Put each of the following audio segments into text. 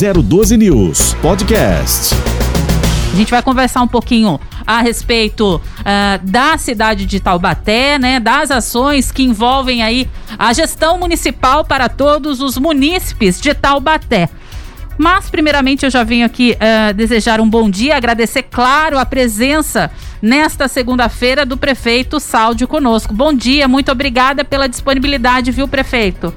012 News Podcast. A gente vai conversar um pouquinho a respeito uh, da cidade de Taubaté, né, das ações que envolvem aí a gestão municipal para todos os munícipes de Taubaté. Mas, primeiramente, eu já venho aqui uh, desejar um bom dia, agradecer, claro, a presença nesta segunda-feira do prefeito Saldi conosco. Bom dia, muito obrigada pela disponibilidade, viu, prefeito?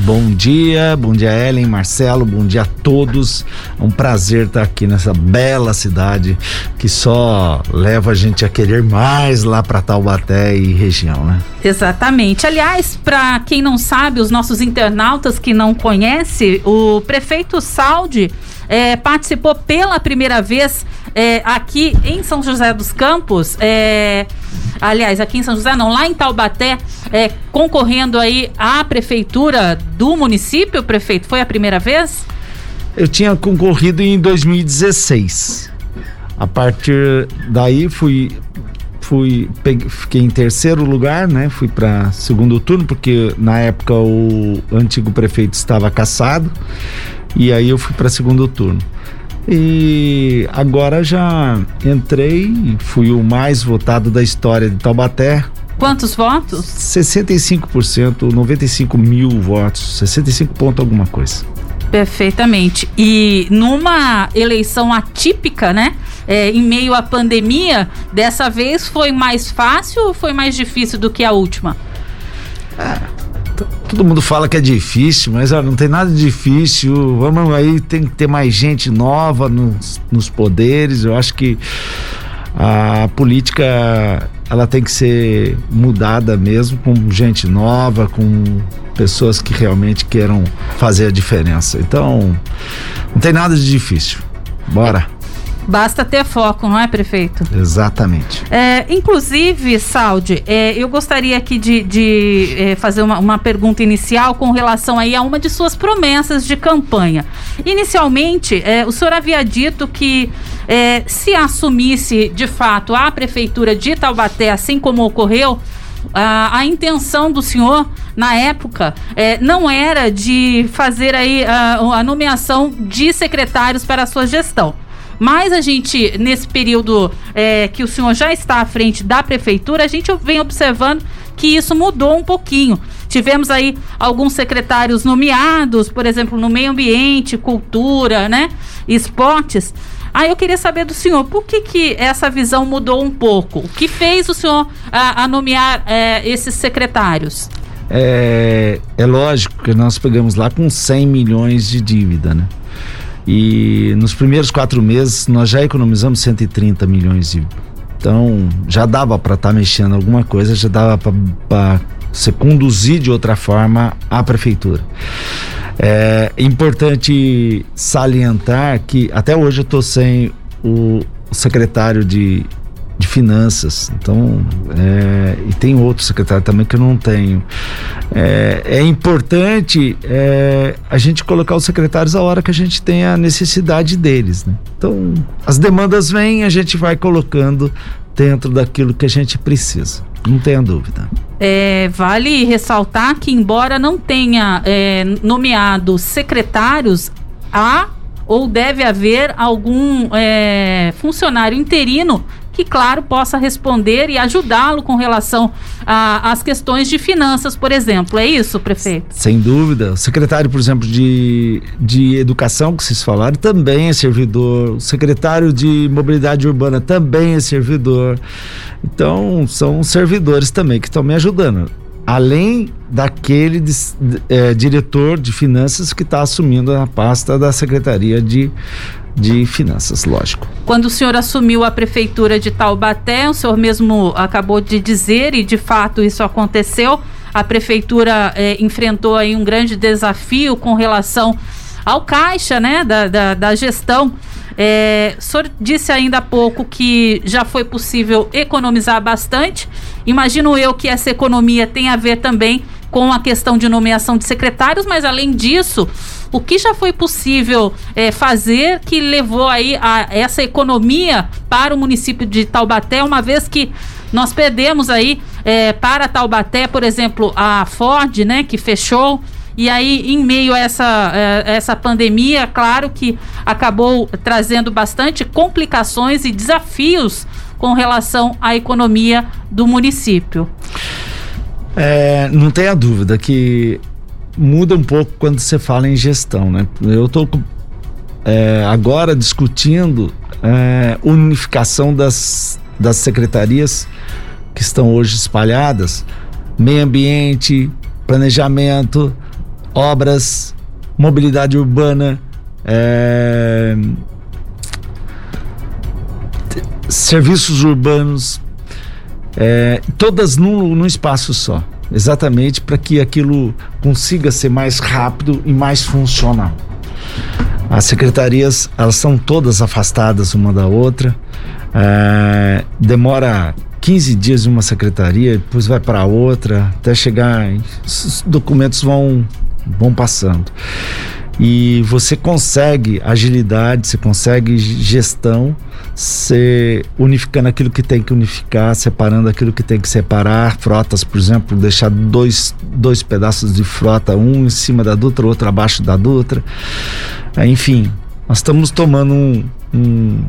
Bom dia, bom dia Ellen, Marcelo, bom dia a todos. É um prazer estar aqui nessa bela cidade que só leva a gente a querer mais lá para Taubaté e região, né? Exatamente. Aliás, para quem não sabe, os nossos internautas que não conhecem, o prefeito Saldi é, participou pela primeira vez é, aqui em São José dos Campos. É, aliás, aqui em São José, não, lá em Taubaté, é, concorrendo aí à prefeitura do município, prefeito, foi a primeira vez? Eu tinha concorrido em 2016. A partir daí fui fui peguei, fiquei em terceiro lugar, né? Fui para segundo turno porque na época o antigo prefeito estava caçado e aí eu fui para segundo turno. E agora já entrei, fui o mais votado da história de Taubaté. Quantos votos? 65%, 95 mil votos, 65 ponto alguma coisa. Perfeitamente. E numa eleição atípica, né? É, em meio à pandemia, dessa vez foi mais fácil ou foi mais difícil do que a última? Ah, todo mundo fala que é difícil, mas não tem nada de difícil. Vamos aí, tem que ter mais gente nova nos, nos poderes. Eu acho que a política ela tem que ser mudada mesmo com gente nova, com pessoas que realmente queiram fazer a diferença. Então, não tem nada de difícil. Bora. Basta ter foco, não é, prefeito? Exatamente. É, inclusive, Saldi, é, eu gostaria aqui de, de é, fazer uma, uma, pergunta inicial com relação aí a uma de suas promessas de campanha. Inicialmente, é, o senhor havia dito que é, se assumisse de fato a prefeitura de Taubaté, assim como ocorreu, a, a, intenção do senhor na época é, não era de fazer aí a, a, nomeação de secretários para a sua gestão. Mas a gente, nesse período é, que o senhor já está à frente da prefeitura, a gente vem observando que isso mudou um pouquinho. Tivemos aí alguns secretários nomeados, por exemplo, no meio ambiente, cultura, né? Esportes. Aí eu queria saber do senhor, por que, que essa visão mudou um pouco? O que fez o senhor a, a nomear é, esses secretários? É, é lógico que nós pegamos lá com 100 milhões de dívida, né? E nos primeiros quatro meses nós já economizamos 130 milhões de. Então já dava para estar tá mexendo alguma coisa, já dava para você conduzir de outra forma a prefeitura. É importante salientar que até hoje eu estou sem o secretário de de finanças. Então, é, e tem outro secretário também que eu não tenho. É, é importante é, a gente colocar os secretários a hora que a gente tem a necessidade deles. Né? Então, as demandas vêm, a gente vai colocando dentro daquilo que a gente precisa. Não tenha dúvida. É, vale ressaltar que, embora não tenha é, nomeado secretários, há ou deve haver algum é, funcionário interino que, claro, possa responder e ajudá-lo com relação às questões de finanças, por exemplo. É isso, prefeito? Sem dúvida. O secretário, por exemplo, de, de Educação, que vocês falaram, também é servidor. O secretário de Mobilidade Urbana também é servidor. Então, são servidores também que estão me ajudando além daquele de, é, diretor de finanças que está assumindo a pasta da Secretaria de de finanças, lógico. Quando o senhor assumiu a prefeitura de Taubaté, o senhor mesmo acabou de dizer, e de fato isso aconteceu, a prefeitura eh, enfrentou aí um grande desafio com relação ao caixa, né, da, da, da gestão. É, o senhor disse ainda há pouco que já foi possível economizar bastante. Imagino eu que essa economia tem a ver também com a questão de nomeação de secretários, mas além disso, o que já foi possível é, fazer que levou aí a essa economia para o município de Taubaté, uma vez que nós perdemos aí é, para Taubaté, por exemplo, a Ford, né, que fechou E aí, em meio a essa, eh, essa pandemia, claro que acabou trazendo bastante complicações e desafios com relação à economia do município. É, não tenha dúvida que muda um pouco quando você fala em gestão, né? Eu estou é, agora discutindo é, unificação das, das secretarias que estão hoje espalhadas, meio ambiente, planejamento, obras, mobilidade urbana, é, serviços urbanos, é, todas num, num espaço só, exatamente para que aquilo consiga ser mais rápido e mais funcional. As secretarias, elas são todas afastadas uma da outra, é, demora 15 dias em uma secretaria, depois vai para outra, até chegar, os documentos vão, vão passando e você consegue agilidade, você consegue gestão, unificando aquilo que tem que unificar, separando aquilo que tem que separar, frotas, por exemplo, deixar dois, dois pedaços de frota, um em cima da Dutra, outro abaixo da Dutra. É, enfim, nós estamos tomando um, um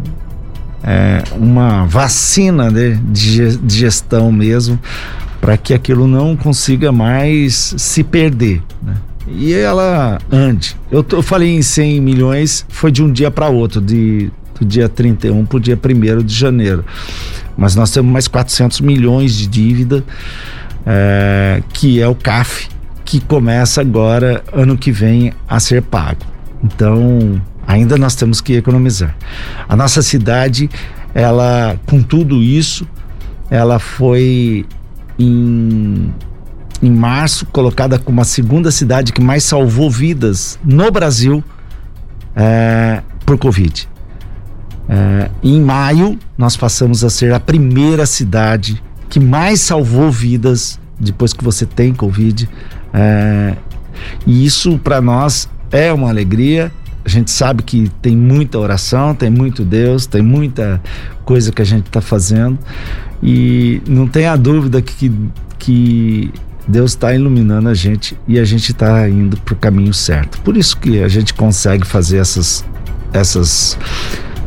é, uma vacina de, de, de gestão mesmo para que aquilo não consiga mais se perder. Né? E ela ande. Eu, eu falei em 100 milhões, foi de um dia para outro, de, do dia 31 para o dia 1 de janeiro. Mas nós temos mais 400 milhões de dívida, é, que é o CAF, que começa agora, ano que vem, a ser pago. Então, ainda nós temos que economizar. A nossa cidade, ela, com tudo isso, ela foi em em março, colocada como a segunda cidade que mais salvou vidas no Brasil é, por Covid. É, em maio, nós passamos a ser a primeira cidade que mais salvou vidas depois que você tem Covid. É, e isso para nós é uma alegria. A gente sabe que tem muita oração, tem muito Deus, tem muita coisa que a gente está fazendo. E não tenha dúvida que, que Deus está iluminando a gente e a gente está indo para o caminho certo. Por isso que a gente consegue fazer essas, essas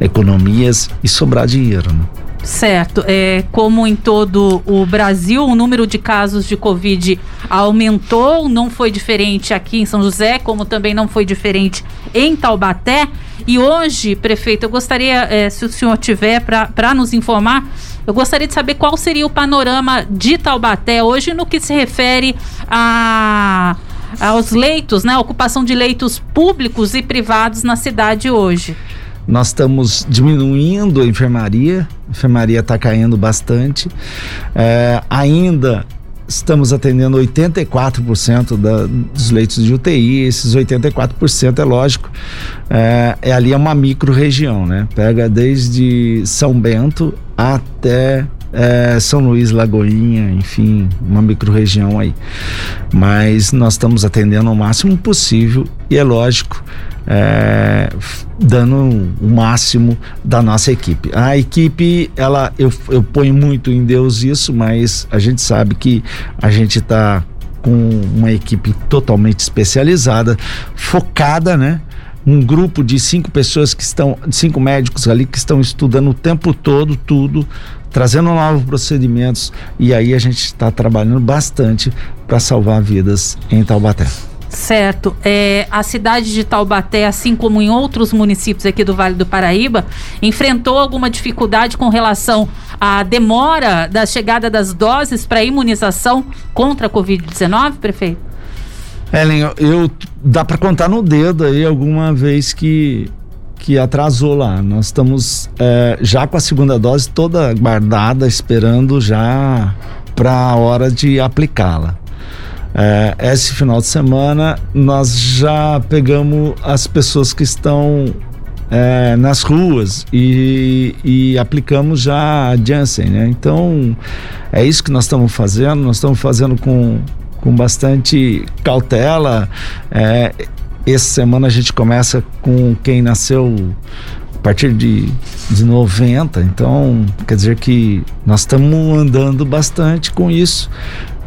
economias e sobrar dinheiro. Né? Certo. É, como em todo o Brasil, o número de casos de Covid aumentou, não foi diferente aqui em São José, como também não foi diferente em Taubaté. E hoje, prefeito, eu gostaria, é, se o senhor tiver, para nos informar, eu gostaria de saber qual seria o panorama de Taubaté hoje no que se refere a, aos leitos, né? Ocupação de leitos públicos e privados na cidade hoje. Nós estamos diminuindo a enfermaria, a enfermaria está caindo bastante. É, ainda estamos atendendo 84% da, dos leitos de UTI. Esses 84% é lógico, é, é ali é uma micro região, né? Pega desde São Bento até é, São Luís, Lagoinha, enfim, uma micro-região aí. Mas nós estamos atendendo o máximo possível e é lógico, é, dando o máximo da nossa equipe. A equipe, ela, eu, eu ponho muito em Deus isso, mas a gente sabe que a gente está com uma equipe totalmente especializada, focada, né? Um grupo de cinco pessoas que estão, cinco médicos ali que estão estudando o tempo todo tudo, trazendo novos procedimentos e aí a gente está trabalhando bastante para salvar vidas em Taubaté. Certo. É, a cidade de Taubaté, assim como em outros municípios aqui do Vale do Paraíba, enfrentou alguma dificuldade com relação à demora da chegada das doses para imunização contra a Covid-19, prefeito? Ellen, eu, dá para contar no dedo aí alguma vez que que atrasou lá. Nós estamos é, já com a segunda dose toda guardada, esperando já para a hora de aplicá-la. É, esse final de semana nós já pegamos as pessoas que estão é, nas ruas e, e, aplicamos já a Janssen, né? Então é isso que nós estamos fazendo. Nós estamos fazendo com com bastante cautela. É, essa semana a gente começa com quem nasceu a partir de, de 90, então quer dizer que nós estamos andando bastante com isso,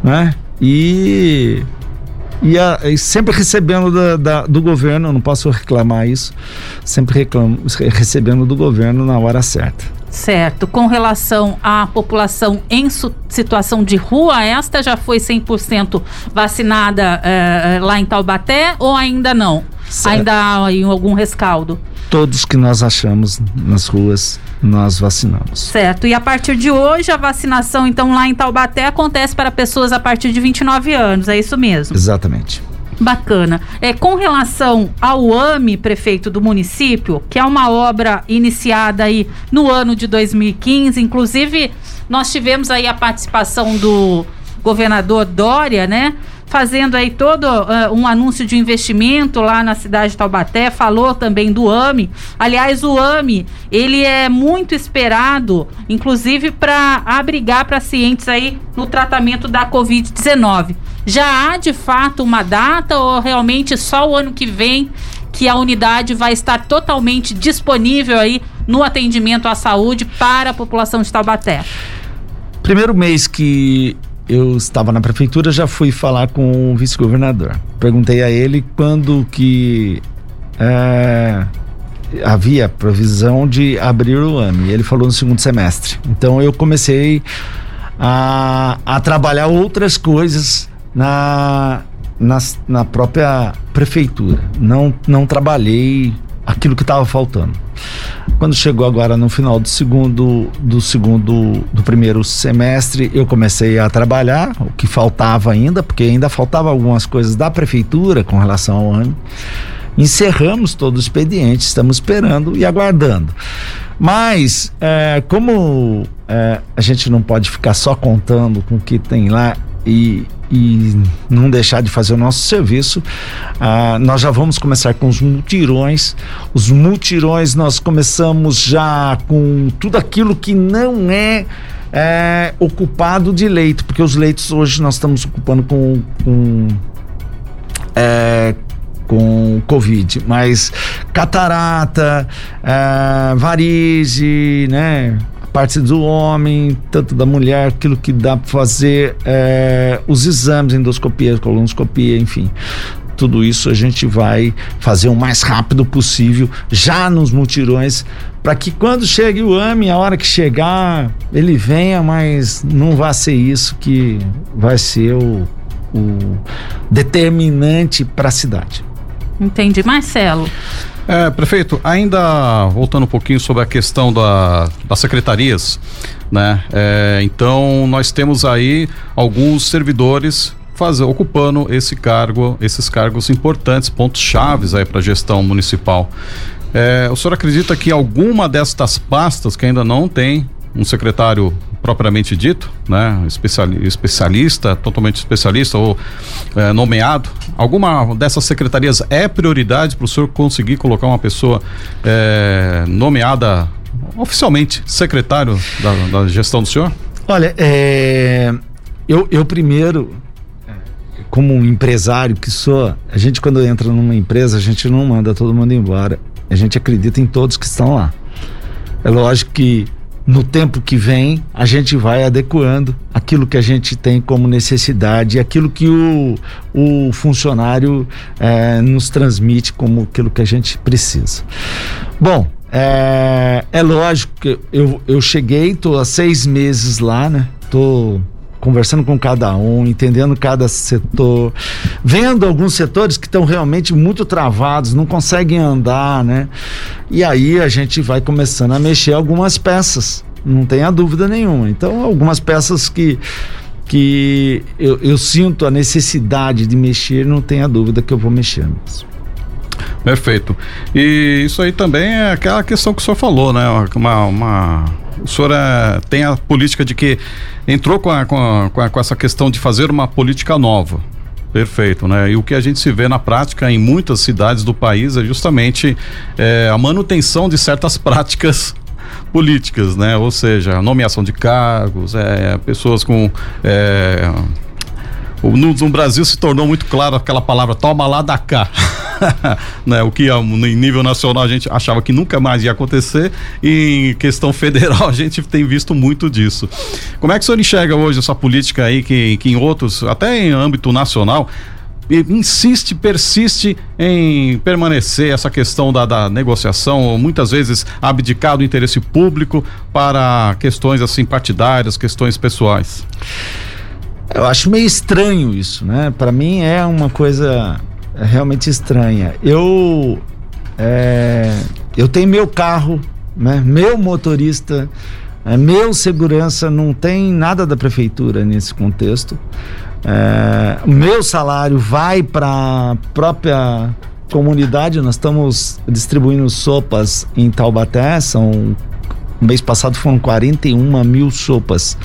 né? E E, a, e sempre recebendo da, da, do governo, não posso reclamar isso, sempre reclamo, recebendo do governo na hora certa. Certo. Com relação à população em situação de rua, esta já foi 100% vacinada eh, lá em Taubaté ou ainda não? Certo. Ainda há algum rescaldo? Todos que nós achamos nas ruas, nós vacinamos. Certo. E a partir de hoje, a vacinação, então, lá em Taubaté acontece para pessoas a partir de 29 anos, é isso mesmo? Exatamente. Bacana. É, com relação ao AME, prefeito do município, que é uma obra iniciada aí no ano de 2015, inclusive nós tivemos aí a participação do governador Dória, né? Fazendo aí todo uh, um anúncio de investimento lá na cidade de Taubaté, falou também do AME. Aliás, o AME, ele é muito esperado, inclusive para abrigar pacientes aí no tratamento da Covid-19. Já há de fato uma data ou realmente só o ano que vem que a unidade vai estar totalmente disponível aí no atendimento à saúde para a população de Taubaté? Primeiro mês que eu estava na prefeitura, já fui falar com o vice-governador. Perguntei a ele quando que é, havia previsão de abrir o ano. E ele falou no segundo semestre. Então eu comecei a, a trabalhar outras coisas na, na, na própria prefeitura. Não, não trabalhei aquilo que estava faltando. Quando chegou agora no final do segundo, do segundo, do primeiro semestre, eu comecei a trabalhar, o que faltava ainda, porque ainda faltava algumas coisas da prefeitura com relação ao ano. Encerramos todo o expediente, estamos esperando e aguardando. Mas, é, como é, a gente não pode ficar só contando com o que tem lá e, e não deixar de fazer o nosso serviço. Ah, nós já vamos começar com os mutirões. Os mutirões nós começamos já com tudo aquilo que não é, é ocupado de leito, porque os leitos hoje nós estamos ocupando com, com é, com Covid, mas catarata, é, varize, né? Parte do homem, tanto da mulher, aquilo que dá para fazer, é, os exames, endoscopia, colonoscopia, enfim. Tudo isso a gente vai fazer o mais rápido possível, já nos mutirões, para que quando chegue o AME, a hora que chegar, ele venha, mas não vai ser isso que vai ser o, o determinante para a cidade. Entendi. Marcelo. É, prefeito, ainda voltando um pouquinho sobre a questão da, das secretarias, né? É, então nós temos aí alguns servidores fazer, ocupando esse cargo, esses cargos importantes, pontos chaves aí para a gestão municipal. É, o senhor acredita que alguma destas pastas que ainda não tem um secretário propriamente dito, né, especialista, totalmente especialista ou é, nomeado, alguma dessas secretarias é prioridade para o senhor conseguir colocar uma pessoa é, nomeada oficialmente secretário da, da, gestão do senhor? Olha, é, eu, eu primeiro como um empresário que sou, a gente quando entra numa empresa, a gente não manda todo mundo embora. A gente acredita em todos que estão lá. É lógico que no tempo que vem, a gente vai adequando aquilo que a gente tem como necessidade, aquilo que o, o funcionário é, nos transmite como aquilo que a gente precisa. Bom, é, é lógico que eu, eu cheguei, estou há seis meses lá, né? Tô conversando com cada um, entendendo cada setor, vendo alguns setores que estão realmente muito travados, não conseguem andar, né? E aí a gente vai começando a mexer algumas peças, não tenha dúvida nenhuma. Então, algumas peças que que eu, eu sinto a necessidade de mexer, não tenha dúvida que eu vou mexer. Perfeito. E isso aí também é aquela questão que o senhor falou, né? Uma, uma o senhor é, tem a política de que entrou com, a, com, a, com, essa questão de fazer uma política nova. Perfeito, né? E o que a gente se vê na prática em muitas cidades do país é justamente é, a manutenção de certas práticas políticas, né? Ou seja, nomeação de cargos, é, pessoas com é, no, no, Brasil se tornou muito claro aquela palavra toma lá da cá. né? O que em nível nacional a gente achava que nunca mais ia acontecer e em questão federal a gente tem visto muito disso. Como é que o senhor enxerga hoje essa política aí que, que em outros, até em âmbito nacional, insiste, persiste em permanecer essa questão da, da negociação, muitas vezes abdicar do interesse público para questões assim partidárias, questões pessoais? Eu acho meio estranho isso, né? Para mim é uma coisa realmente estranha. Eu é, eu tenho meu carro, né? Meu motorista, é, meu segurança, não tem nada da prefeitura nesse contexto. É, meu salário vai para a própria comunidade. Nós estamos distribuindo sopas em Taubaté, são mês passado foram 41 mil sopas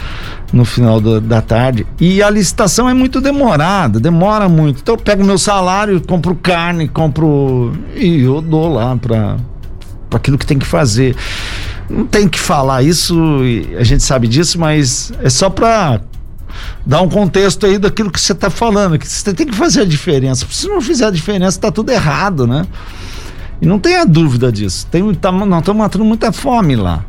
no final do, da tarde. E a licitação é muito demorada, demora muito. Então eu pego meu salário, compro carne, compro. e eu dou lá para aquilo que tem que fazer. Não tem que falar isso, a gente sabe disso, mas é só para dar um contexto aí daquilo que você está falando, que você tem que fazer a diferença. Se não fizer a diferença, está tudo errado, né? E não tenha dúvida disso. Tem, tá, nós estamos matando muita fome lá.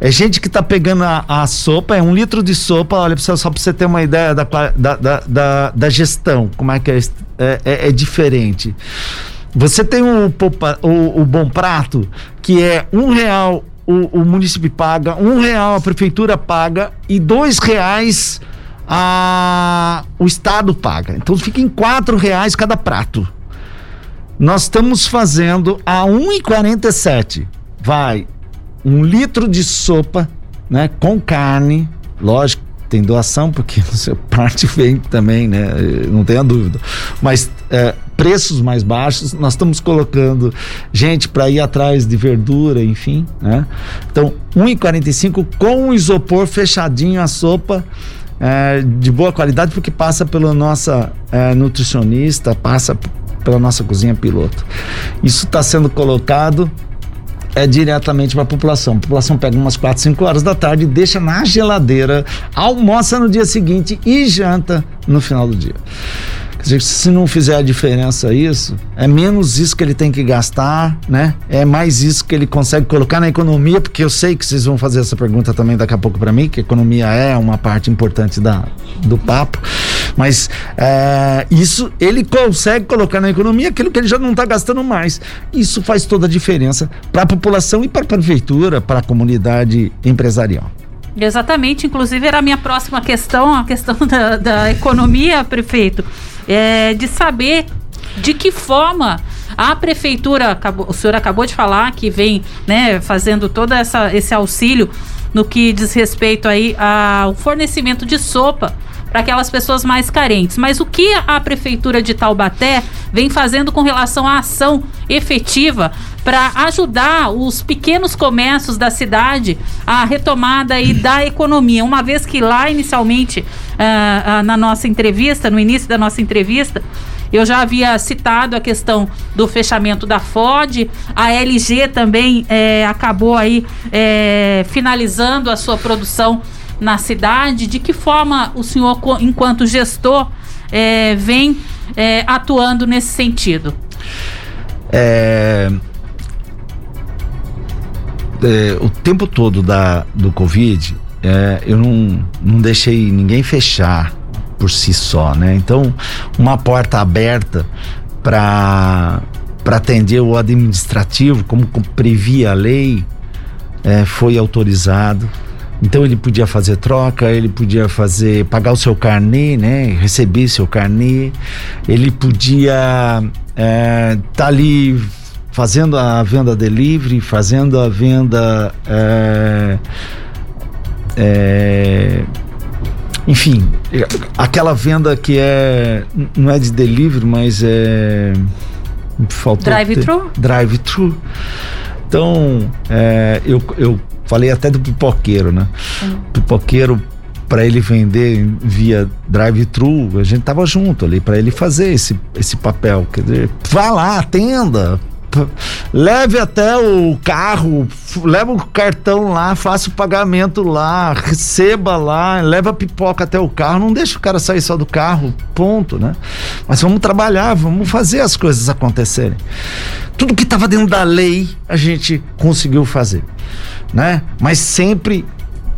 É gente que está pegando a, a, sopa, é um litro de sopa, olha, só para você ter uma ideia da, da, da, da, gestão, como é que é, é, é, é diferente. Você tem o, o, o, Bom Prato, que é um real o, o município paga, um real a prefeitura paga e dois reais a, o estado paga. Então fica em quatro reais cada prato. Nós estamos fazendo a 1,47. Vai um litro de sopa, né, com carne, lógico, tem doação porque parte vem também, né? Não tenha dúvida. Mas é, preços mais baixos, nós estamos colocando gente para ir atrás de verdura, enfim, né? Então, 1,45 com isopor fechadinho a sopa. É, de boa qualidade porque passa pela nossa é, nutricionista, passa pela nossa cozinha piloto. Isso está sendo colocado é diretamente para a população. A população pega umas 4, 5 horas da tarde, deixa na geladeira, almoça no dia seguinte e janta no final do dia se não fizer a diferença isso, é menos isso que ele tem que gastar, né? É mais isso que ele consegue colocar na economia, porque eu sei que vocês vão fazer essa pergunta também daqui a pouco para mim, que economia é uma parte importante da, do papo. Mas é, isso ele consegue colocar na economia aquilo que ele já não está gastando mais. Isso faz toda a diferença para a população e para a prefeitura, para a comunidade empresarial. Exatamente, inclusive era a minha próxima questão, a questão da, da economia, prefeito é, de saber de que forma a prefeitura, acabou, o senhor acabou de falar que vem né, fazendo todo essa, esse auxílio no que diz respeito aí ao fornecimento de sopa para aquelas pessoas mais carentes. Mas o que a prefeitura de Taubaté vem fazendo com relação à ação efetiva para ajudar os pequenos comércios da cidade à retomada aí da economia, uma vez que lá inicialmente uh, uh, na nossa entrevista, no início da nossa entrevista, eu já havia citado a questão do fechamento da Ford, a LG também é, acabou aí é, finalizando a sua produção na cidade. De que forma o senhor, enquanto gestor, é, vem é, atuando nesse sentido? É, é, o tempo todo da, do Covid, é, eu não, não deixei ninguém fechar por si só, né? Então, uma porta aberta para para atender o administrativo, como previa a lei, é, foi autorizado. Então ele podia fazer troca, ele podia fazer pagar o seu carnê, né? Receber seu carnê, ele podia estar é, tá ali fazendo a venda delivery, fazendo a venda é, é, enfim, aquela venda que é não é de delivery, mas é drive-thru. Drive-thru. Então, é, eu, eu falei até do pipoqueiro, né? Uhum. Pipoqueiro para ele vender via drive-thru, a gente tava junto ali para ele fazer esse, esse papel, quer dizer, vá lá, atenda, leve até o carro, leva o cartão lá, faça o pagamento lá, receba lá, leva a pipoca até o carro, não deixa o cara sair só do carro, ponto, né? Mas vamos trabalhar, vamos fazer as coisas acontecerem. Tudo que estava dentro da lei, a gente conseguiu fazer, né? Mas sempre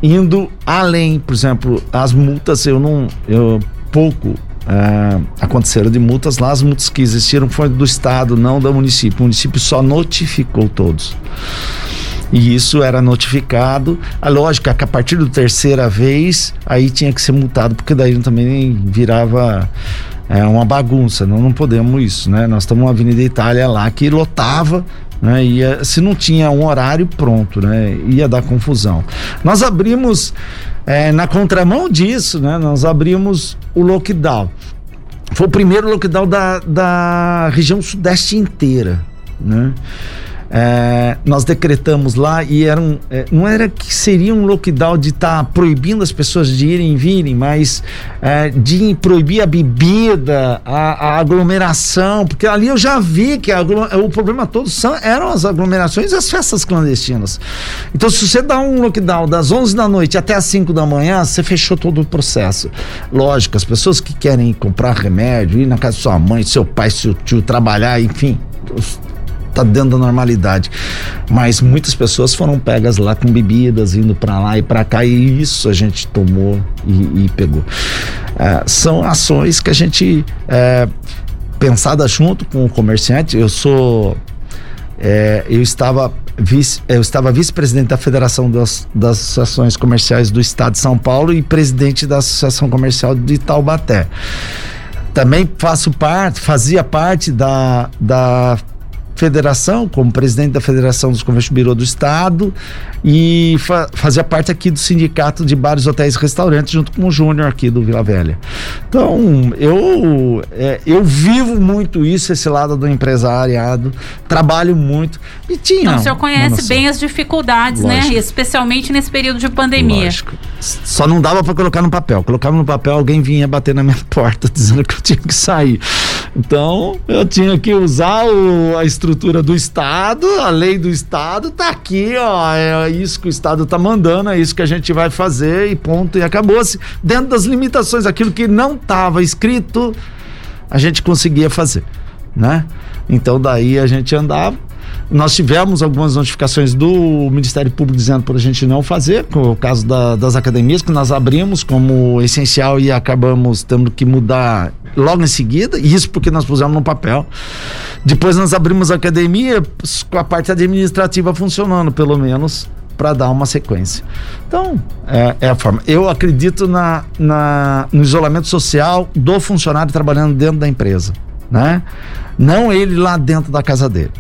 indo além, por exemplo, as multas eu não eu pouco é, aconteceram de multas lá, as multas que existiram foram do Estado, não do município. O município só notificou todos. E isso era notificado. A lógica é que a partir da terceira vez, aí tinha que ser multado, porque daí também virava é, uma bagunça. Não, não podemos isso, né? Nós estamos na Avenida Itália lá que lotava. Né, ia, se não tinha um horário pronto, né, ia dar confusão. Nós abrimos é, na contramão disso, né, nós abrimos o lockdown. Foi o primeiro lockdown da, da região sudeste inteira, né? É, nós decretamos lá e era um, é, não era que seria um lockdown de estar tá proibindo as pessoas de irem e virem, mas é, de proibir a bebida, a, a, aglomeração, porque ali eu já vi que o problema todo são, eram as aglomerações e as festas clandestinas. Então, se você dá um lockdown das 11 da noite até as 5 da manhã, você fechou todo o processo. Lógico, as pessoas que querem comprar remédio, ir na casa de sua mãe, seu pai, seu tio, trabalhar, enfim tá dentro da normalidade. Mas muitas pessoas foram pegas lá com bebidas, indo para lá e para cá, e isso a gente tomou e, e pegou. É, são ações que a gente, é, pensada junto com o comerciante, eu sou. É, eu estava vice, eu estava vice-presidente da Federação das, das Associações Comerciais do Estado de São Paulo e presidente da Associação Comercial de Taubaté. Também faço parte, fazia parte da, da federação, como presidente da Federação dos Comércios Biro do Estado e fa fazia parte aqui do sindicato de bares, hotéis e restaurantes junto com o Júnior aqui do Vila Velha. Então, eu é, eu vivo muito isso, esse lado do empresariado, trabalho muito e tinha. Então, o senhor conhece bem as dificuldades, né? Lógico. né? Especialmente nesse período de pandemia. Lógico. Só não dava para colocar no papel. Colocava no papel, alguém vinha bater na minha porta dizendo que eu tinha que sair. Então, eu tinha que usar o, a estrutura do Estado, a lei do Estado tá aqui, ó, é isso que o Estado tá mandando, é isso que a gente vai fazer e ponto, e acabou-se. Dentro das limitações, aquilo que não estava escrito, a gente conseguia fazer, né? Então, daí a gente andava nós tivemos algumas notificações do Ministério Público dizendo para a gente não fazer, com o caso da, das academias, que nós abrimos como essencial e acabamos tendo que mudar logo em seguida, isso porque nós pusemos no papel. Depois nós abrimos a academia com a parte administrativa funcionando, pelo menos, para dar uma sequência. Então, é, é, a forma. Eu acredito na, na, no isolamento social do funcionário trabalhando dentro da empresa, né? Não ele lá dentro da casa dele.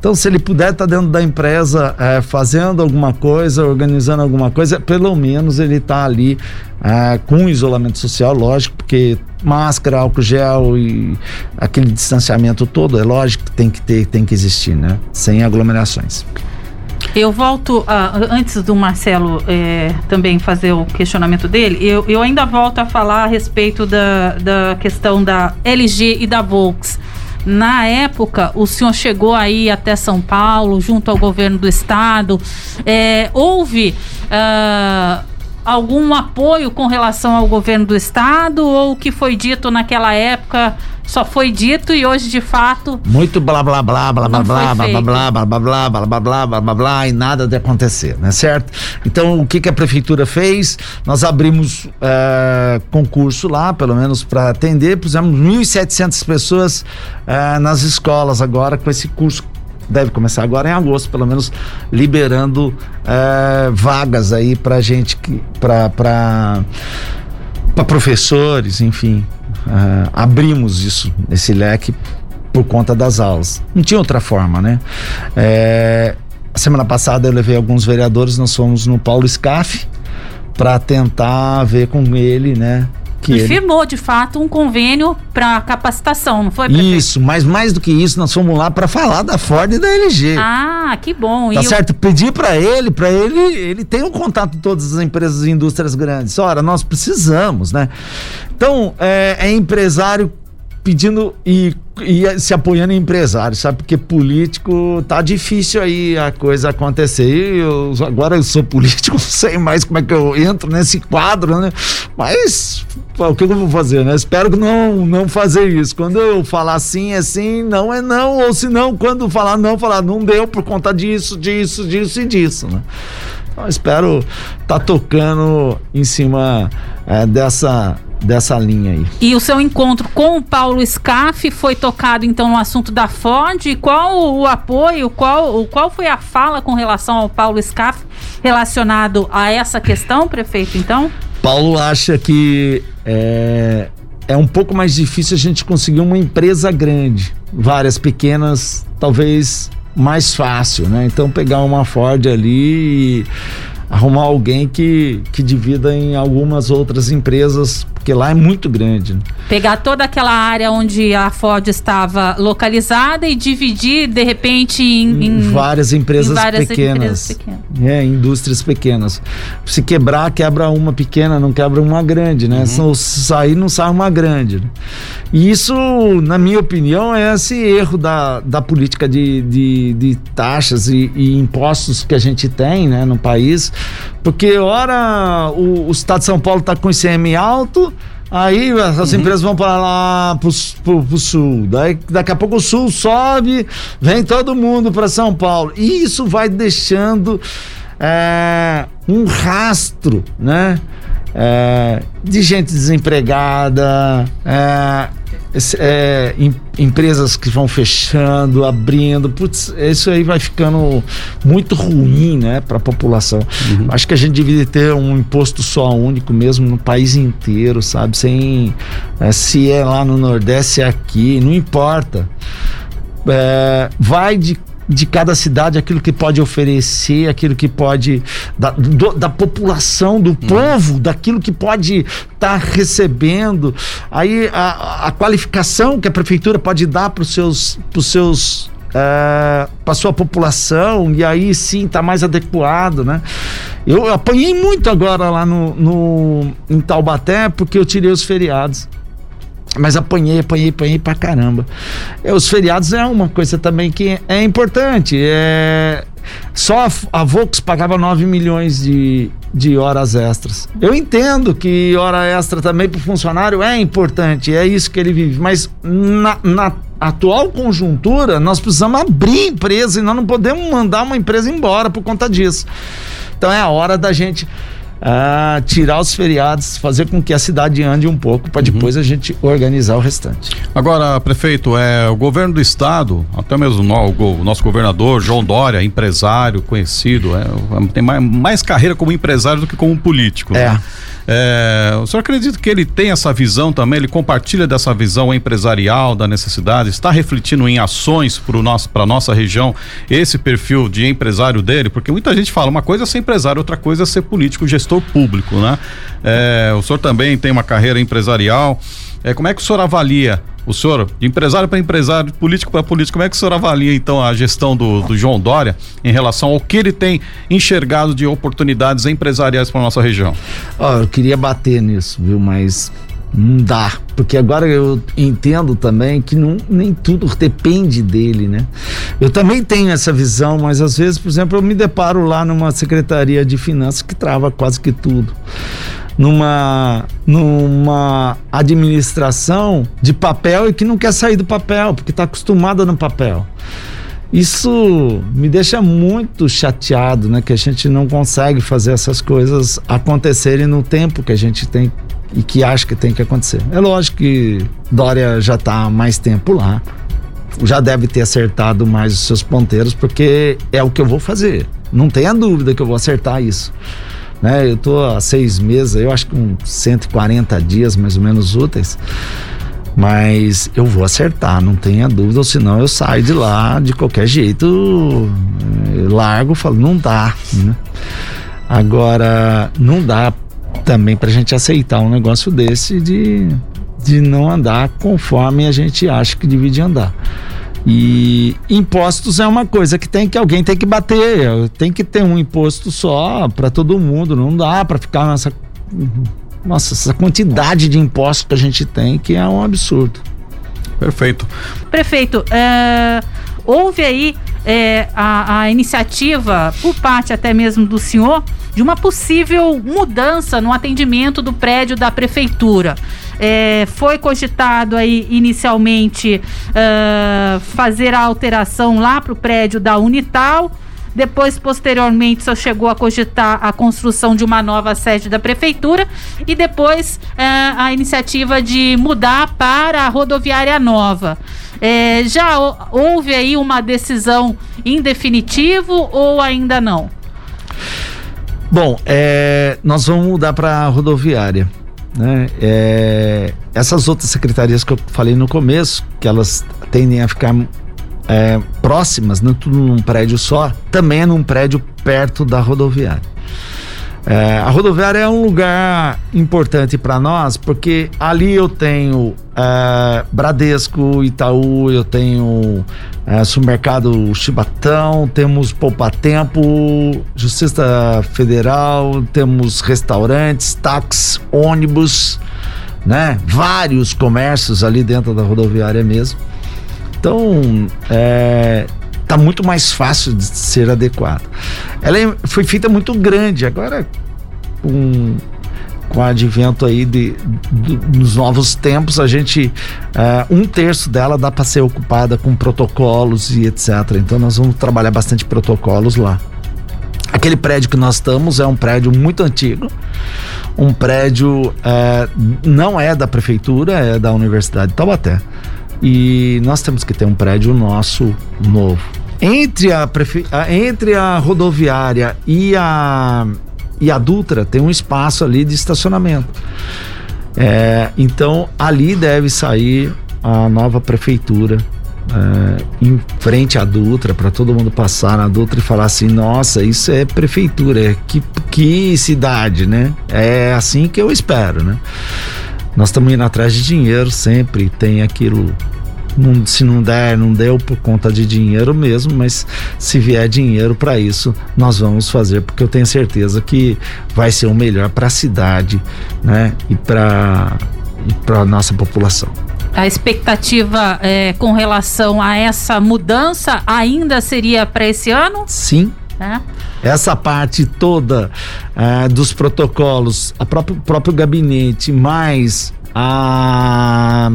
Então, se ele puder estar tá dentro da empresa é, fazendo alguma coisa, organizando alguma coisa, pelo menos ele está ali é, com isolamento social, lógico, porque máscara, álcool gel e aquele distanciamento todo, é lógico que tem que ter, tem que existir, né? Sem aglomerações. Eu volto, a, antes do Marcelo é, também fazer o questionamento dele, eu, eu ainda volto a falar a respeito da, da questão da LG e da Volks. Na época, o senhor chegou aí até São Paulo, junto ao governo do estado. É, houve uh, algum apoio com relação ao governo do estado ou o que foi dito naquela época só foi dito e hoje de fato muito blá blá blá blá blá blá blá blá blá blá blá blá blá blá blá blá blá blá e nada de acontecer, né? Certo? Então o que que a prefeitura fez? Nós abrimos concurso lá, pelo menos para atender, pusemos 1.700 pessoas nas escolas agora com esse curso deve começar agora em agosto, pelo menos liberando vagas aí para gente que para para professores, enfim, uh, abrimos isso, esse leque, por conta das aulas. Não tinha outra forma, né? É, semana passada eu levei alguns vereadores, nós fomos no Paulo Scaff para tentar ver com ele, né? Que e ele... firmou de fato um convênio para capacitação, não foi? Prefeito? Isso, mas mais do que isso, nós fomos lá para falar da Ford e da LG. Ah, que bom. Tá e certo? Eu... Pedi para ele, para ele, ele tem um contato com todas as empresas e indústrias grandes. Ora, nós precisamos, né? Então, é, é empresário pedindo e, e, se apoiando em empresários, sabe? Porque político tá difícil aí a coisa acontecer. Eu, agora eu sou político, não sei mais como é que eu entro nesse quadro, né? Mas o que eu vou fazer, né? Espero que não, não fazer isso. Quando eu falar sim é sim, não é não. Ou se não, quando falar não, falar não deu por conta disso, disso, disso e disso, né? Então espero estar tá tocando em cima é, dessa dessa linha aí. E o seu encontro com o Paulo Scaff foi tocado então no assunto da Ford. Qual o apoio, qual, qual foi a fala com relação ao Paulo Scaff relacionado a essa questão, prefeito, então? Paulo acha que é, é um pouco mais difícil a gente conseguir uma empresa grande. Várias pequenas, talvez mais fácil, né? Então pegar uma Ford ali e arrumar alguém que, que divida em algumas outras empresas, porque lá é muito grande. Né? Pegar toda aquela área onde a Ford estava localizada e dividir, de repente, em, em várias, empresas, em várias pequenas, empresas pequenas. É, indústrias pequenas. Se quebrar, quebra uma pequena, não quebra uma grande, né? Uhum. Se sair, não sai uma grande. Né? E isso, na minha opinião, é esse erro da, da política de, de, de taxas e, e impostos que a gente tem né, no país porque, ora, o, o estado de São Paulo está com ICM alto, Aí as uhum. empresas vão para lá pro, pro, pro, sul. Daí, daqui a pouco o sul sobe, vem todo mundo para São Paulo. E isso vai deixando é, um rastro, né? É, de gente desempregada, é, é, em, empresas que vão fechando, abrindo, putz, isso aí vai ficando muito ruim, né, para a população. Uhum. Acho que a gente deveria ter um imposto só único mesmo no país inteiro, sabe? Sem é, se é lá no Nordeste, é aqui, não importa. É, vai de de cada cidade aquilo que pode oferecer, aquilo que pode. da, do, da população, do hum. povo, daquilo que pode estar tá recebendo. Aí a, a qualificação que a prefeitura pode dar para os seus. Pros seus é, para sua população e aí sim tá mais adequado, né? Eu apanhei muito agora lá no, no em Taubaté porque eu tirei os feriados. Mas apanhei, apanhei, apanhei pra caramba. É, os feriados é uma coisa também que é importante. É... Só a, a Vox pagava 9 milhões de, de horas extras. Eu entendo que hora extra também para o funcionário é importante, é isso que ele vive, mas na, na atual conjuntura nós precisamos abrir empresa e nós não podemos mandar uma empresa embora por conta disso. Então é a hora da gente a tirar os feriados, fazer com que a cidade ande um pouco para uhum. depois a gente organizar o restante. Agora, prefeito, é o governo do estado, até mesmo o, o nosso governador João Dória, empresário conhecido, é, tem mais, mais, carreira como empresário do que como político. É. Né? É, o senhor acredita que ele tem essa visão também? Ele compartilha dessa visão empresarial da necessidade? Está refletindo em ações para a nossa região esse perfil de empresário dele? Porque muita gente fala uma coisa é ser empresário, outra coisa é ser político, gestor público, né? É, o senhor também tem uma carreira empresarial. É, como é que o senhor avalia, o senhor, de empresário para empresário, político para político, como é que o senhor avalia então a gestão do, do João Dória em relação ao que ele tem enxergado de oportunidades empresariais para nossa região? Oh, eu queria bater nisso, viu, mas não dá, porque agora eu entendo também que não, nem tudo depende dele, né? Eu também tenho essa visão, mas às vezes, por exemplo, eu me deparo lá numa secretaria de finanças que trava quase que tudo numa, numa administração de papel e que não quer sair do papel, porque está acostumada no papel. Isso me deixa muito chateado, né? Que a gente não consegue fazer essas coisas acontecerem no tempo que a gente tem e que acha que tem que acontecer. É lógico que Dória já está há mais tempo lá, já deve ter acertado mais os seus ponteiros, porque é o que eu vou fazer. Não tenha dúvida que eu vou acertar isso. Né? Eu estou há seis meses, eu acho que com 140 dias mais ou menos úteis. Mas eu vou acertar, não tenha dúvida, ou senão eu saio de lá de qualquer jeito, eh, largo, falo, não dá. Né? Agora, não dá também para a gente aceitar um negócio desse de, de não andar conforme a gente acha que divide andar. E impostos é uma coisa que tem que alguém tem que bater, tem que ter um imposto só para todo mundo, não dá para ficar nessa nossa, essa quantidade de impostos que a gente tem que é um absurdo. Perfeito. Prefeito, é, houve aí é, a, a iniciativa por parte até mesmo do senhor de uma possível mudança no atendimento do prédio da prefeitura. É, foi cogitado aí inicialmente uh, fazer a alteração lá para o prédio da Unital. Depois, posteriormente, só chegou a cogitar a construção de uma nova sede da prefeitura e depois é, a iniciativa de mudar para a rodoviária nova. É, já houve aí uma decisão em definitivo ou ainda não? Bom, é, nós vamos mudar para a rodoviária. Né? É, essas outras secretarias que eu falei no começo, que elas tendem a ficar é, próximas, não tudo num prédio só, também é num prédio perto da rodoviária. É, a rodoviária é um lugar importante para nós porque ali eu tenho é, Bradesco, Itaú, eu tenho é, Supermercado Chibatão, temos Poupa Tempo, Justiça Federal, temos restaurantes, táxis, ônibus, né? Vários comércios ali dentro da rodoviária mesmo. Então, é, tá muito mais fácil de ser adequado. Ela é, foi feita muito grande, agora com, com o advento aí de, de, dos novos tempos, a gente uh, um terço dela dá para ser ocupada com protocolos e etc. Então nós vamos trabalhar bastante protocolos lá. Aquele prédio que nós estamos é um prédio muito antigo, um prédio uh, não é da prefeitura, é da Universidade de Taubaté e nós temos que ter um prédio nosso novo. Entre a, prefe... entre a rodoviária e a, e a Dutra tem um espaço ali de estacionamento. É, então ali deve sair a nova prefeitura é, em frente à Dutra, para todo mundo passar na Dutra e falar assim: nossa, isso é prefeitura, que, que cidade, né? É assim que eu espero, né? Nós estamos indo atrás de dinheiro sempre, tem aquilo. Não, se não der, não deu por conta de dinheiro mesmo, mas se vier dinheiro para isso, nós vamos fazer, porque eu tenho certeza que vai ser o melhor para a cidade, né? E para para nossa população. A expectativa é, com relação a essa mudança ainda seria para esse ano? Sim, é. Essa parte toda uh, dos protocolos, a próprio, próprio gabinete, mais a,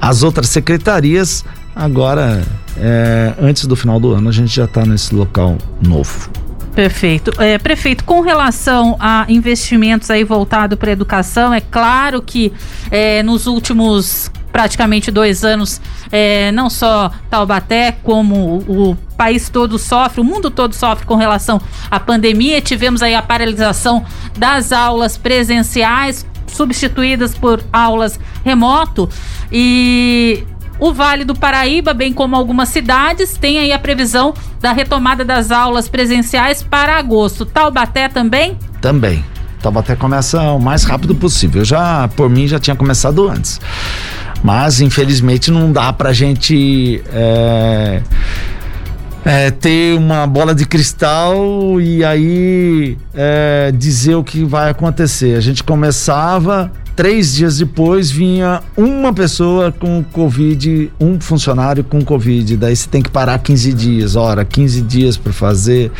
as outras secretarias, agora, é, antes do final do ano, a gente já está nesse local novo. Perfeito. É, prefeito, com relação a investimentos aí voltado para a educação, é claro que é, nos últimos praticamente dois anos, é, não só Taubaté, como o, país todo sofre, o mundo todo sofre com relação à pandemia. Tivemos aí a paralisação das aulas presenciais, substituídas por aulas remoto. E o Vale do Paraíba, bem como algumas cidades, tem aí a previsão da retomada das aulas presenciais para agosto. Taubaté também? Também. Taubaté começa o mais rápido possível. Já, por mim, já tinha começado antes. Mas, infelizmente, não dá pra gente. É, é, ter uma bola de cristal e aí é, dizer o que vai acontecer. A gente começava, três dias depois vinha uma pessoa com Covid, um funcionário com Covid. Daí você tem que parar 15 dias. Ora, 15 dias para fazer.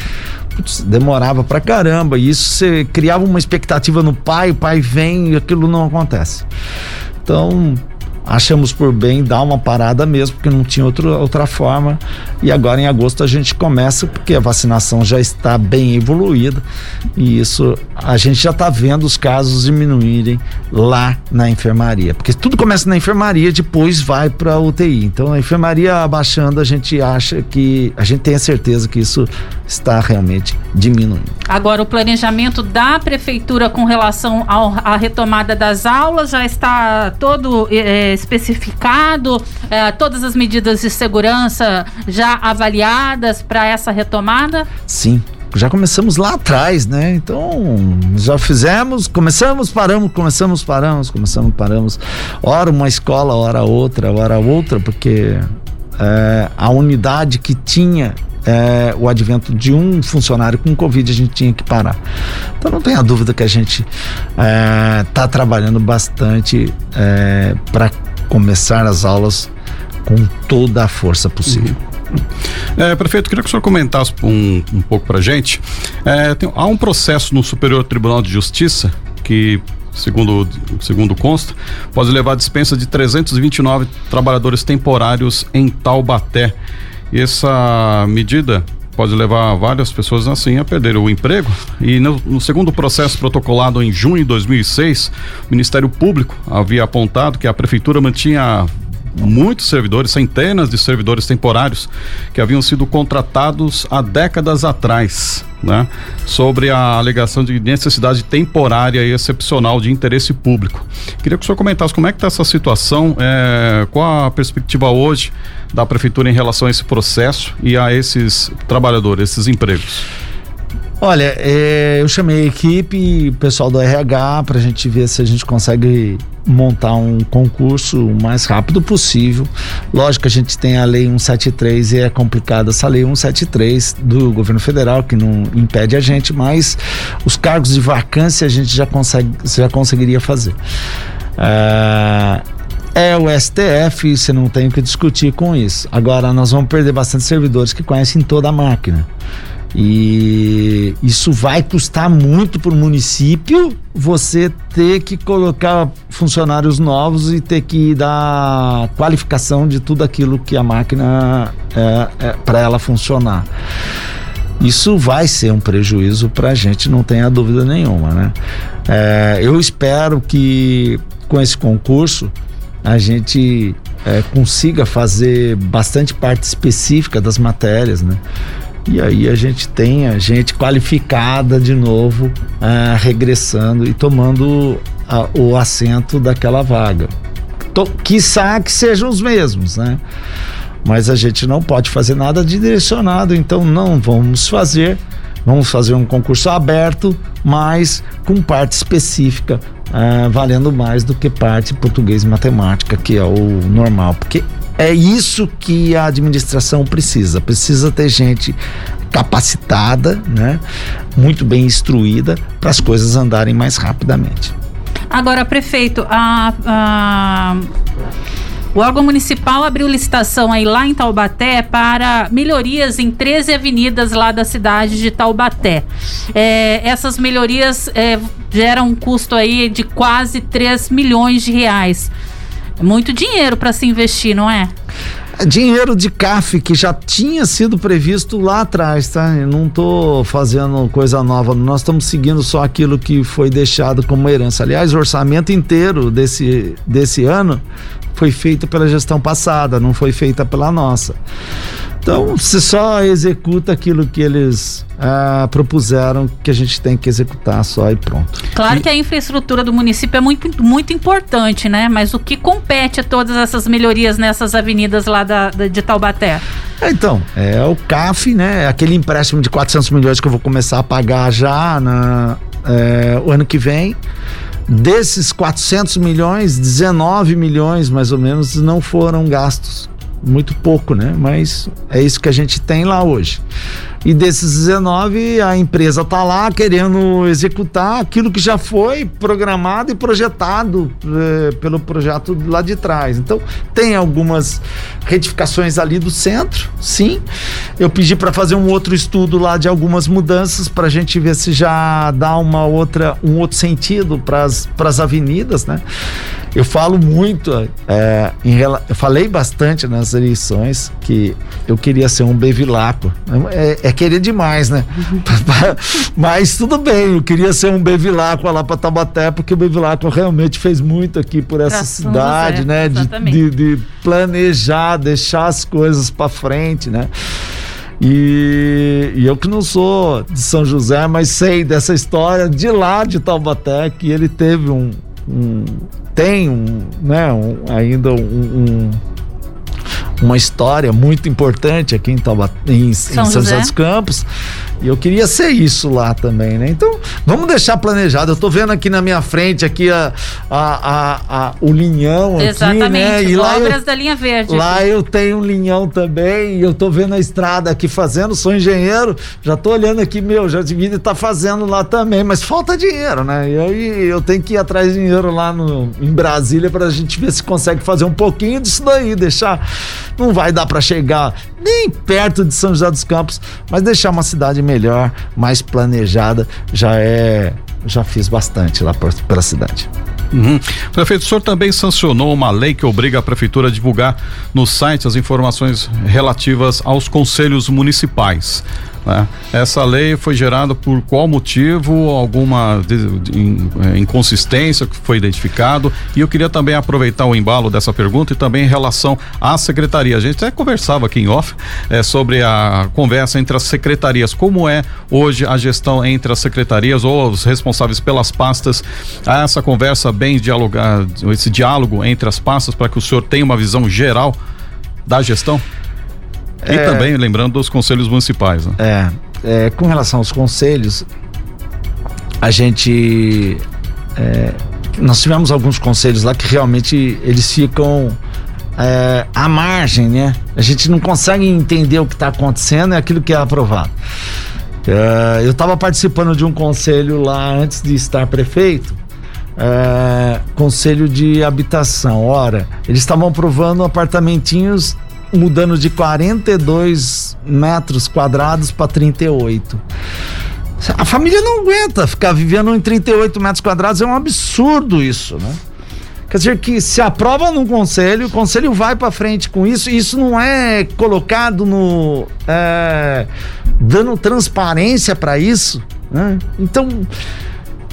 Putz, demorava pra caramba. E isso você criava uma expectativa no pai, o pai vem e aquilo não acontece. Então, achamos por bem dar uma parada mesmo, porque não tinha outro, outra forma. E agora em agosto a gente começa, porque a vacinação já está bem evoluída e isso a gente já está vendo os casos diminuírem lá na enfermaria. Porque tudo começa na enfermaria, depois vai para UTI. Então a enfermaria abaixando, a gente acha que, a gente tem a certeza que isso está realmente diminuindo. Agora, o planejamento da prefeitura com relação à retomada das aulas já está todo. É, especificado, é, todas as medidas de segurança já avaliadas para essa retomada? Sim, já começamos lá atrás, né? Então, já fizemos, começamos, paramos, começamos, paramos, começamos, paramos. Ora uma escola, hora outra, hora outra, porque é, a unidade que tinha é, o advento de um funcionário com Covid, a gente tinha que parar. Então não tenha dúvida que a gente está é, trabalhando bastante é, para começar as aulas com toda a força possível. Uhum. É, prefeito, queria que o senhor comentasse um, um pouco para gente. É, tem, há um processo no Superior Tribunal de Justiça que segundo, segundo consta, pode levar a dispensa de 329 trabalhadores temporários em Taubaté. E essa medida pode levar várias pessoas assim a perder o emprego. E no, no segundo processo protocolado em junho de 2006, o Ministério Público havia apontado que a prefeitura mantinha muitos servidores, centenas de servidores temporários que haviam sido contratados há décadas atrás, né? Sobre a alegação de necessidade temporária e excepcional de interesse público. Queria que o senhor comentasse como é que está essa situação, é, qual a perspectiva hoje da prefeitura em relação a esse processo e a esses trabalhadores, esses empregos. Olha, é, eu chamei a equipe, o pessoal do RH, para a gente ver se a gente consegue montar um concurso o mais rápido possível. Lógico que a gente tem a Lei 173 e é complicada essa Lei 173 do governo federal, que não impede a gente, mas os cargos de vacância a gente já, consegue, já conseguiria fazer. É, é o STF, você não tem o que discutir com isso. Agora, nós vamos perder bastante servidores que conhecem toda a máquina. E isso vai custar muito para o município você ter que colocar funcionários novos e ter que dar qualificação de tudo aquilo que a máquina é, é para ela funcionar. Isso vai ser um prejuízo para a gente, não tenha dúvida nenhuma, né? É, eu espero que com esse concurso a gente é, consiga fazer bastante parte específica das matérias, né? E aí a gente tem a gente qualificada de novo, uh, regressando e tomando o assento daquela vaga. To, quiçá que sejam os mesmos, né? Mas a gente não pode fazer nada de direcionado, então não vamos fazer. Vamos fazer um concurso aberto, mas com parte específica, uh, valendo mais do que parte português e matemática, que é o normal. Porque é isso que a administração precisa. Precisa ter gente capacitada, né? Muito bem instruída para as coisas andarem mais rapidamente. Agora, prefeito, a, a... O órgão municipal abriu licitação aí lá em Taubaté para melhorias em 13 avenidas lá da cidade de Taubaté. É, essas melhorias é, geram um custo aí de quase 3 milhões de reais. Muito dinheiro para se investir, não é? Dinheiro de CAF que já tinha sido previsto lá atrás, tá? Eu não tô fazendo coisa nova, nós estamos seguindo só aquilo que foi deixado como herança. Aliás, o orçamento inteiro desse, desse ano foi feito pela gestão passada, não foi feita pela nossa. Então, você só executa aquilo que eles ah, propuseram que a gente tem que executar só e pronto. Claro e... que a infraestrutura do município é muito, muito importante, né? Mas o que compete a todas essas melhorias nessas avenidas lá da, da de Taubaté? Então, é o CAF, né? É aquele empréstimo de 400 milhões que eu vou começar a pagar já na, é, o ano que vem. Desses 400 milhões, 19 milhões mais ou menos não foram gastos muito pouco, né? Mas é isso que a gente tem lá hoje. E desses 19, a empresa está lá querendo executar aquilo que já foi programado e projetado eh, pelo projeto lá de trás. Então, tem algumas retificações ali do centro, sim. Eu pedi para fazer um outro estudo lá de algumas mudanças para a gente ver se já dá uma outra, um outro sentido para as avenidas, né? Eu falo muito, é, em, eu falei bastante nas eleições que eu queria ser um bevilacqua. É, é querer demais, né? Mas tudo bem, eu queria ser um bevilacqua lá para Tabaté, porque o bevilacqua realmente fez muito aqui por essa pra cidade, né? De, de, de planejar, deixar as coisas para frente, né? E, e, eu que não sou de São José, mas sei dessa história de lá de Taubaté, que ele teve um, um tem um, né, um, ainda um, uma história muito importante aqui em, Taubat em, São, em São José dos Campos. E eu queria ser isso lá também, né? Então, vamos deixar planejado. Eu tô vendo aqui na minha frente aqui a, a, a, a o linhão Exatamente. aqui, né? E lá Obras eu, da linha verde. Lá aqui. eu tenho um linhão também e eu tô vendo a estrada aqui fazendo, sou engenheiro, já tô olhando aqui, meu, já devia estar tá fazendo lá também, mas falta dinheiro, né? E aí eu tenho que ir atrás de dinheiro lá no, em Brasília pra gente ver se consegue fazer um pouquinho disso daí, deixar não vai dar para chegar nem perto de São José dos Campos, mas deixar uma cidade melhor, mais planejada, já é. Já fiz bastante lá pela cidade. Uhum. Prefeito, o senhor também sancionou uma lei que obriga a prefeitura a divulgar no site as informações relativas aos conselhos municipais. Né? Essa lei foi gerada por qual motivo? Alguma é, inconsistência que foi identificado? E eu queria também aproveitar o embalo dessa pergunta e também em relação à secretaria. A gente até conversava aqui em off é, sobre a conversa entre as secretarias. Como é hoje a gestão entre as secretarias ou os responsáveis pelas pastas? Há essa conversa bem dialogar, esse diálogo entre as pastas para que o senhor tenha uma visão geral da gestão? E é, também lembrando dos conselhos municipais. Né? É, é, com relação aos conselhos, a gente. É, nós tivemos alguns conselhos lá que realmente eles ficam é, à margem, né? A gente não consegue entender o que está acontecendo e aquilo que é aprovado. É, eu estava participando de um conselho lá antes de estar prefeito. É, conselho de habitação. Ora, eles estavam aprovando apartamentinhos mudando de 42 metros quadrados para 38. A família não aguenta ficar vivendo em 38 metros quadrados, é um absurdo isso, né? Quer dizer que se aprova num conselho, o conselho vai para frente com isso, isso não é colocado no. É, dando transparência para isso, né? Então.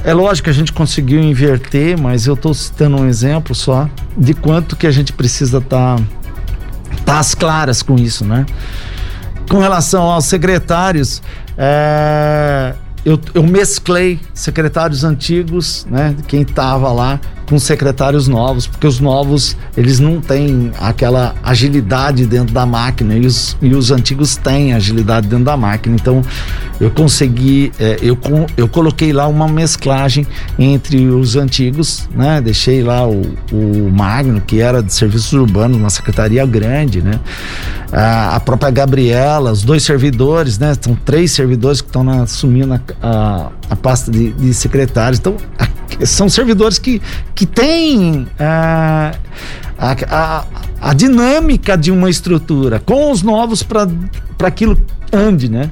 É lógico que a gente conseguiu inverter, mas eu estou citando um exemplo só de quanto que a gente precisa estar tá tá às claras com isso, né? Com relação aos secretários, é, eu, eu mesclei secretários antigos, né? Quem estava lá com secretários novos, porque os novos eles não têm aquela agilidade dentro da máquina e os, e os antigos têm agilidade dentro da máquina. Então eu consegui, é, eu, eu coloquei lá uma mesclagem entre os antigos, né? Deixei lá o, o Magno, que era de serviços urbanos, uma secretaria grande, né? A, a própria Gabriela, os dois servidores, né? São três servidores que estão assumindo a, a, a pasta de, de secretários. Então, são servidores que, que têm a, a, a, a dinâmica de uma estrutura com os novos para aquilo ande, né?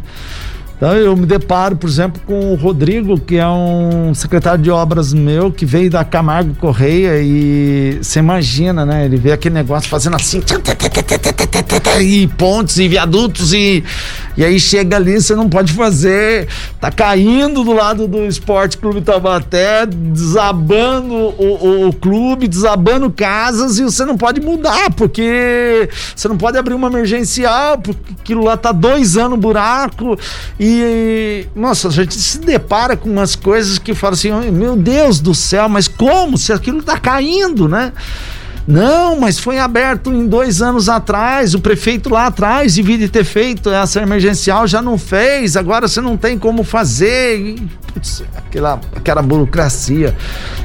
Então eu me deparo, por exemplo, com o Rodrigo, que é um secretário de obras meu, que veio da Camargo Correia e você imagina, né? Ele vê aquele negócio fazendo assim, e pontes e viadutos e, e aí chega ali, você não pode fazer, tá caindo do lado do Esporte Clube Tabaté, desabando o, o, o clube, desabando casas e você não pode mudar, porque você não pode abrir uma emergencial, porque aquilo lá tá dois anos buraco e, nossa, a gente se depara com umas coisas que fala assim: meu Deus do céu, mas como? Se aquilo tá caindo, né? Não, mas foi aberto em dois anos atrás. O prefeito lá atrás devia de ter feito essa emergencial, já não fez. Agora você não tem como fazer. E, putz, aquela, aquela burocracia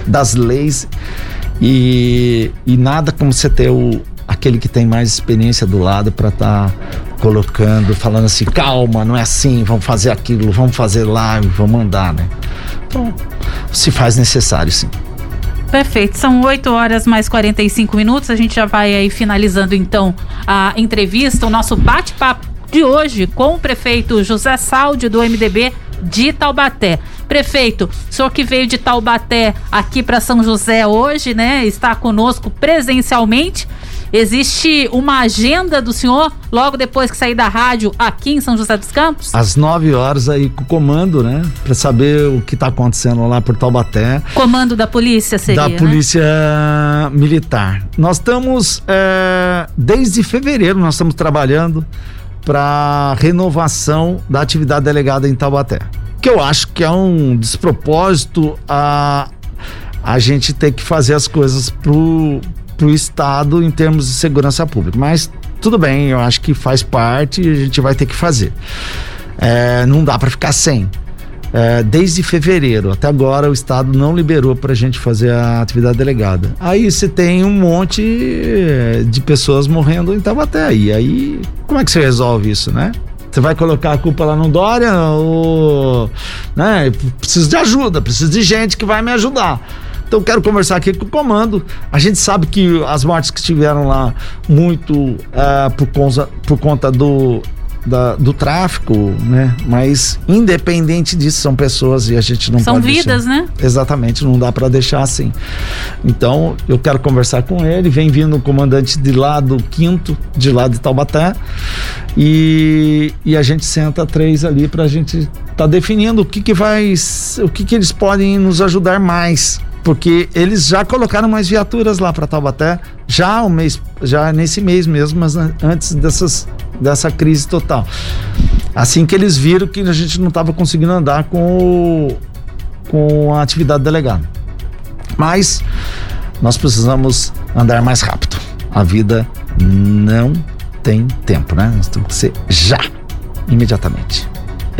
das leis. E, e nada como você ter o, aquele que tem mais experiência do lado para estar tá colocando, falando assim, calma, não é assim, vamos fazer aquilo, vamos fazer lá, vamos andar, né? Então, se faz necessário, sim. Perfeito, são 8 horas mais 45 minutos. A gente já vai aí finalizando então a entrevista, o nosso bate-papo de hoje com o prefeito José Saldi do MDB de Taubaté. Prefeito, o senhor que veio de Taubaté aqui para São José hoje, né? Está conosco presencialmente. Existe uma agenda do senhor logo depois que sair da rádio aqui em São José dos Campos? Às 9 horas aí com o comando, né? Para saber o que está acontecendo lá por Taubaté. Comando da polícia seria? Da né? polícia militar. Nós estamos é, desde fevereiro nós estamos trabalhando para renovação da atividade delegada em Taubaté. Que eu acho que é um despropósito a a gente ter que fazer as coisas pro para o Estado em termos de segurança pública. Mas tudo bem, eu acho que faz parte e a gente vai ter que fazer. É, não dá para ficar sem. É, desde fevereiro até agora o Estado não liberou para a gente fazer a atividade delegada. Aí você tem um monte é, de pessoas morrendo em Taubaté. E aí, como é que você resolve isso, né? Você vai colocar a culpa lá no Dória ou. Né? Preciso de ajuda, preciso de gente que vai me ajudar. Então quero conversar aqui com o comando. A gente sabe que as mortes que tiveram lá muito uh, por, conta, por conta do da, do tráfico, né? Mas independente disso, são pessoas e a gente não São pode vidas, deixar. né? Exatamente, não dá para deixar assim. Então, eu quero conversar com ele. Vem vindo o comandante de lá do quinto, de lá de Taubaté, e, e a gente senta três ali para a gente tá definindo o que que vai, o que que eles podem nos ajudar mais. Porque eles já colocaram mais viaturas lá para Taubaté, já o mês, já nesse mês mesmo, mas an- antes dessas, dessa crise total. Assim que eles viram que a gente não estava conseguindo andar com, o, com a atividade delegada. Mas nós precisamos andar mais rápido. A vida não tem tempo, né? Nós temos que ser já, imediatamente.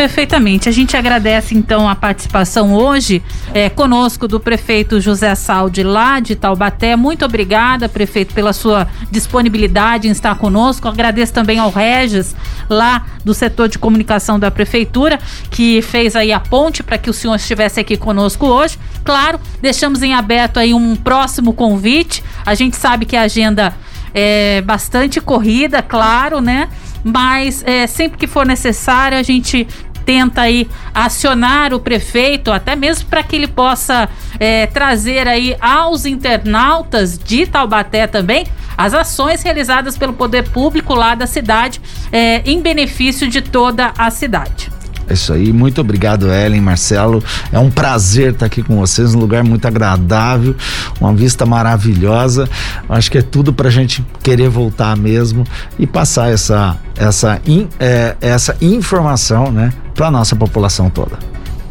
Perfeitamente. A gente agradece então a participação hoje é, conosco do prefeito José Saldi lá de Taubaté. Muito obrigada, prefeito, pela sua disponibilidade em estar conosco. Agradeço também ao Regis, lá do setor de comunicação da prefeitura, que fez aí a ponte para que o senhor estivesse aqui conosco hoje. Claro, deixamos em aberto aí um próximo convite. A gente sabe que a agenda é bastante corrida, claro, né? Mas é, sempre que for necessário, a gente tenta aí acionar o prefeito, até mesmo para que ele possa é, trazer aí aos internautas de Taubaté também as ações realizadas pelo poder público lá da cidade é, em benefício de toda a cidade. É isso aí, muito obrigado, Ellen, Marcelo. É um prazer estar aqui com vocês, um lugar muito agradável, uma vista maravilhosa. Acho que é tudo para a gente querer voltar mesmo e passar essa, essa, in- é, essa informação né, para nossa população toda.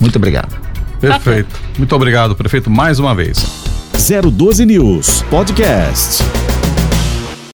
Muito obrigado. Perfeito. Muito obrigado, prefeito, mais uma vez. 012 News Podcast.